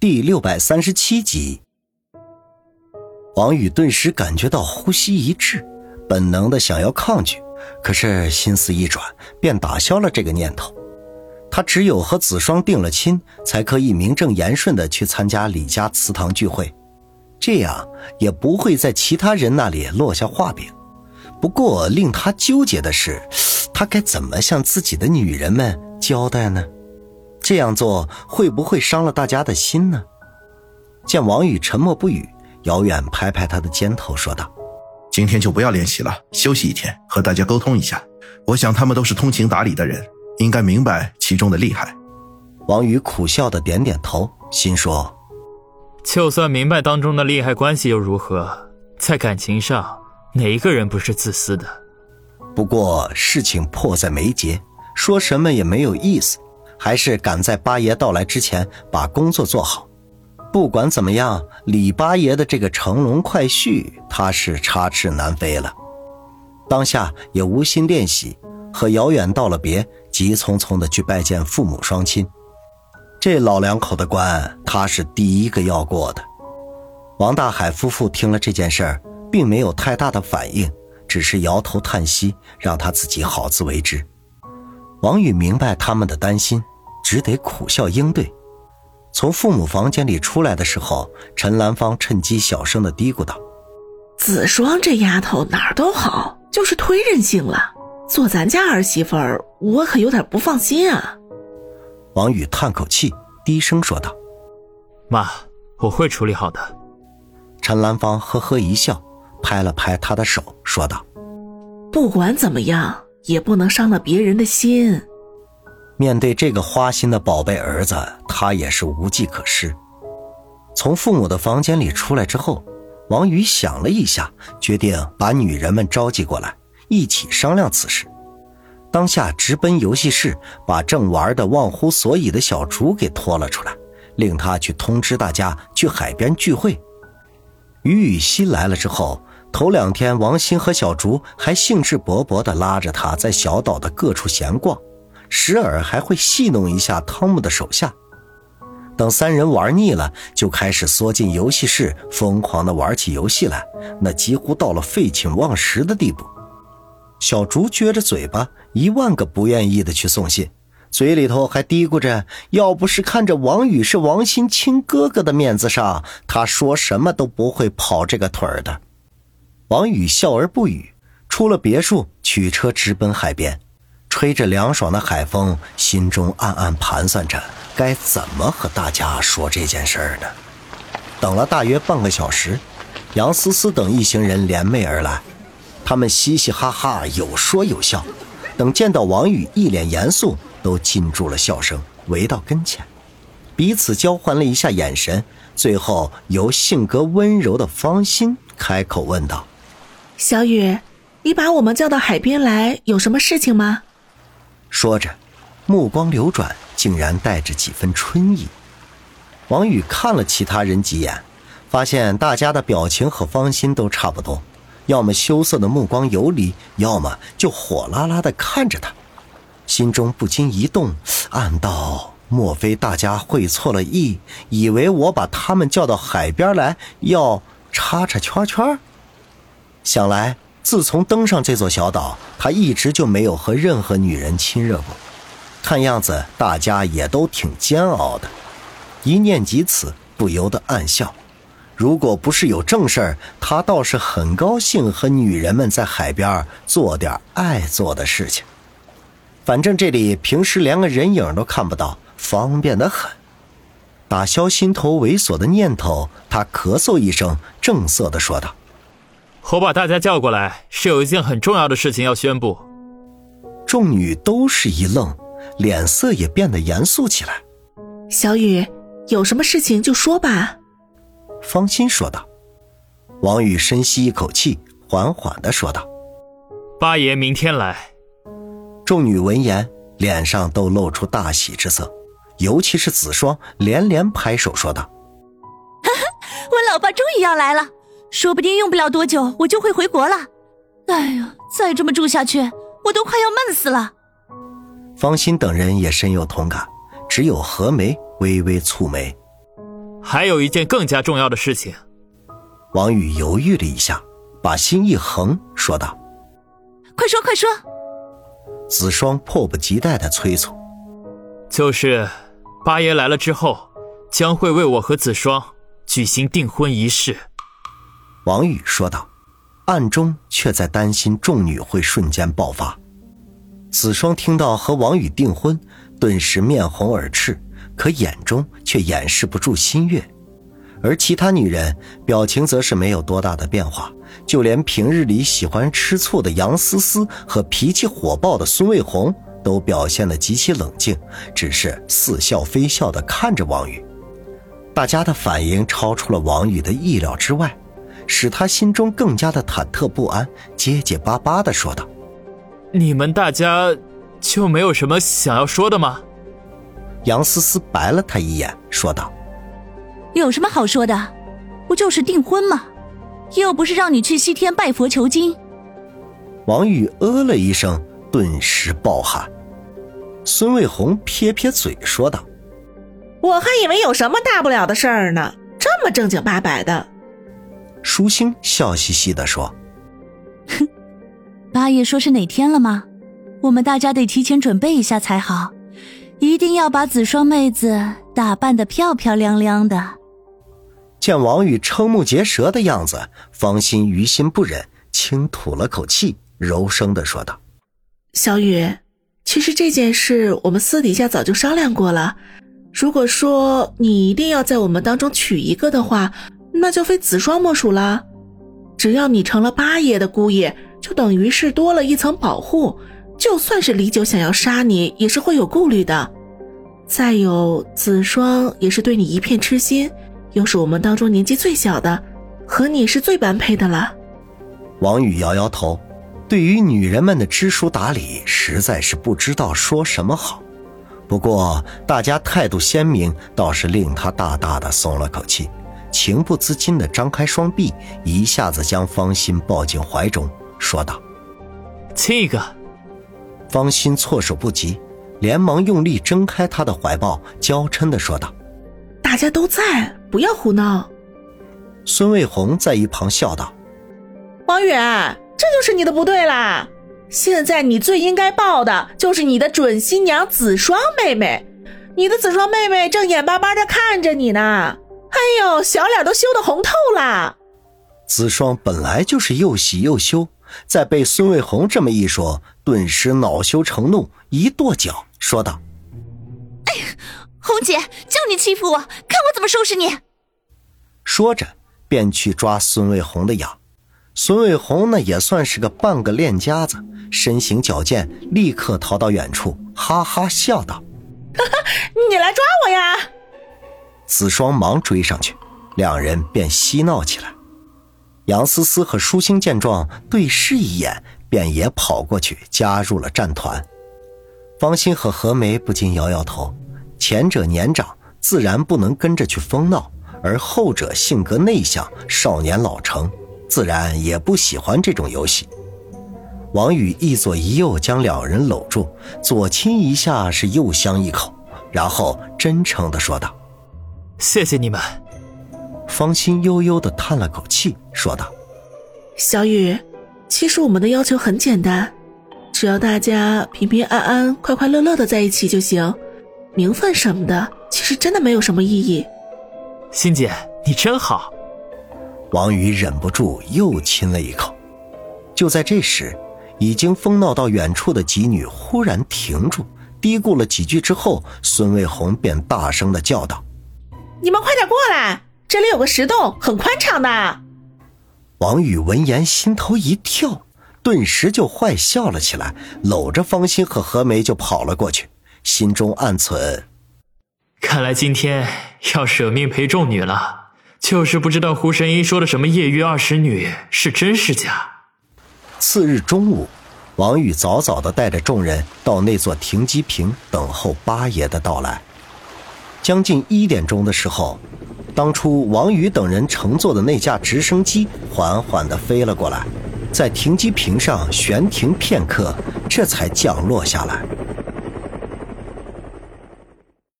第六百三十七集，王宇顿时感觉到呼吸一滞，本能的想要抗拒，可是心思一转，便打消了这个念头。他只有和子双定了亲，才可以名正言顺的去参加李家祠堂聚会，这样也不会在其他人那里落下话柄。不过令他纠结的是，他该怎么向自己的女人们交代呢？这样做会不会伤了大家的心呢？见王宇沉默不语，姚远拍拍他的肩头，说道：“今天就不要练习了，休息一天，和大家沟通一下。我想他们都是通情达理的人，应该明白其中的厉害。”王宇苦笑的点点头，心说：“就算明白当中的利害关系又如何？在感情上，哪一个人不是自私的？不过事情迫在眉睫，说什么也没有意思。”还是赶在八爷到来之前把工作做好。不管怎么样，李八爷的这个乘龙快婿，他是插翅难飞了。当下也无心练习，和姚远道了别，急匆匆的去拜见父母双亲。这老两口的关，他是第一个要过的。王大海夫妇听了这件事儿，并没有太大的反应，只是摇头叹息，让他自己好自为之。王宇明白他们的担心。只得苦笑应对。从父母房间里出来的时候，陈兰芳趁机小声的嘀咕道：“子双这丫头哪儿都好，就是忒任性了。做咱家儿媳妇儿，我可有点不放心啊。”王宇叹口气，低声说道：“妈，我会处理好的。”陈兰芳呵呵一笑，拍了拍他的手，说道：“不管怎么样，也不能伤了别人的心。”面对这个花心的宝贝儿子，他也是无计可施。从父母的房间里出来之后，王宇想了一下，决定把女人们召集过来，一起商量此事。当下直奔游戏室，把正玩的忘乎所以的小竹给拖了出来，令他去通知大家去海边聚会。于雨欣来了之后，头两天王鑫和小竹还兴致勃勃地拉着他在小岛的各处闲逛。时而还会戏弄一下汤姆的手下。等三人玩腻了，就开始缩进游戏室，疯狂地玩起游戏来，那几乎到了废寝忘食的地步。小竹撅着嘴巴，一万个不愿意的去送信，嘴里头还嘀咕着：“要不是看着王宇是王鑫亲哥哥的面子上，他说什么都不会跑这个腿儿的。”王宇笑而不语，出了别墅，取车直奔海边。吹着凉爽的海风，心中暗暗盘算着该怎么和大家说这件事儿呢。等了大约半个小时，杨思思等一行人联袂而来，他们嘻嘻哈哈，有说有笑。等见到王宇一脸严肃，都禁住了笑声，围到跟前，彼此交换了一下眼神，最后由性格温柔的方心开口问道：“小雨，你把我们叫到海边来，有什么事情吗？”说着，目光流转，竟然带着几分春意。王宇看了其他人几眼，发现大家的表情和芳心都差不多，要么羞涩的目光游离，要么就火辣辣的看着他。心中不禁一动，暗道：莫非大家会错了意，以为我把他们叫到海边来要插插圈圈？想来。自从登上这座小岛，他一直就没有和任何女人亲热过。看样子大家也都挺煎熬的。一念及此，不由得暗笑。如果不是有正事儿，他倒是很高兴和女人们在海边做点爱做的事情。反正这里平时连个人影都看不到，方便得很。打消心头猥琐的念头，他咳嗽一声，正色地说道。我把大家叫过来，是有一件很重要的事情要宣布。众女都是一愣，脸色也变得严肃起来。小雨，有什么事情就说吧。方心说道。王宇深吸一口气，缓缓的说道：“八爷明天来。”众女闻言，脸上都露出大喜之色，尤其是子双，连连拍手说道：“哈哈，我老爸终于要来了。”说不定用不了多久，我就会回国了。哎呀，再这么住下去，我都快要闷死了。方心等人也深有同感，只有何梅微微蹙眉。还有一件更加重要的事情。王宇犹豫了一下，把心一横，说道：“快说，快说！”子双迫不及待的催促：“就是八爷来了之后，将会为我和子双举行订婚仪式。”王宇说道，暗中却在担心众女会瞬间爆发。子双听到和王宇订婚，顿时面红耳赤，可眼中却掩饰不住心悦。而其他女人表情则是没有多大的变化，就连平日里喜欢吃醋的杨思思和脾气火爆的孙卫红都表现得极其冷静，只是似笑非笑地看着王宇。大家的反应超出了王宇的意料之外，使他心中更加的忐忑不安，结结巴巴的说道：“你们大家就没有什么想要说的吗？”杨思思白了他一眼，说道。有什么好说的？不就是订婚吗？又不是让你去西天拜佛求经。王宇呃了一声，顿时暴汗。孙卫红撇撇嘴说道：“我还以为有什么大不了的事儿呢，这么正经八百的。”舒心笑嘻嘻的说：“哼，八爷说是哪天了吗？我们大家得提前准备一下才好，一定要把子双妹子打扮的漂漂亮亮的。”见王宇瞠目结舌的样子，方心于心不忍，轻吐了口气，柔声的说道：“小雨，其实这件事我们私底下早就商量过了。如果说你一定要在我们当中娶一个的话，那就非子双莫属了。只要你成了八爷的姑爷，就等于是多了一层保护。就算是李九想要杀你，也是会有顾虑的。再有，子双也是对你一片痴心。”又是我们当中年纪最小的，和你是最般配的了。王宇摇摇头，对于女人们的知书达理，实在是不知道说什么好。不过大家态度鲜明，倒是令他大大的松了口气，情不自禁的张开双臂，一下子将方心抱进怀中，说道：“这个。”方心措手不及，连忙用力挣开他的怀抱，娇嗔的说道。大家都在，不要胡闹。孙卫红在一旁笑道：“王远，这就是你的不对啦！现在你最应该抱的就是你的准新娘子双妹妹，你的子双妹妹正眼巴巴的看着你呢。哎呦，小脸都羞得红透了。”子双本来就是又喜又羞，在被孙卫红这么一说，顿时恼羞成怒，一跺脚说道：“哎呀！”红姐，就你欺负我，看我怎么收拾你！说着，便去抓孙卫红的痒。孙卫红呢，也算是个半个练家子，身形矫健，立刻逃到远处，哈哈笑道：“哈哈，你来抓我呀！”子双忙追上去，两人便嬉闹起来。杨思思和舒心见状，对视一眼，便也跑过去加入了战团。方心和何梅不禁摇摇头。前者年长，自然不能跟着去疯闹；而后者性格内向，少年老成，自然也不喜欢这种游戏。王宇一左一右将两人搂住，左亲一下，是右香一口，然后真诚地说道：“谢谢你们。”方心悠悠的叹了口气，说道：“小雨，其实我们的要求很简单，只要大家平平安安、快快乐乐的在一起就行。”名分什么的，其实真的没有什么意义。欣姐，你真好。王宇忍不住又亲了一口。就在这时，已经疯闹到远处的几女忽然停住，嘀咕了几句之后，孙卫红便大声的叫道：“你们快点过来，这里有个石洞，很宽敞的。”王宇闻言心头一跳，顿时就坏笑了起来，搂着方心和何梅就跑了过去。心中暗存：看来今天要舍命陪众女了。就是不知道胡神医说的什么夜遇二十女是真是假。次日中午，王宇早早的带着众人到那座停机坪等候八爷的到来。将近一点钟的时候，当初王宇等人乘坐的那架直升机缓缓地飞了过来，在停机坪上悬停片刻，这才降落下来。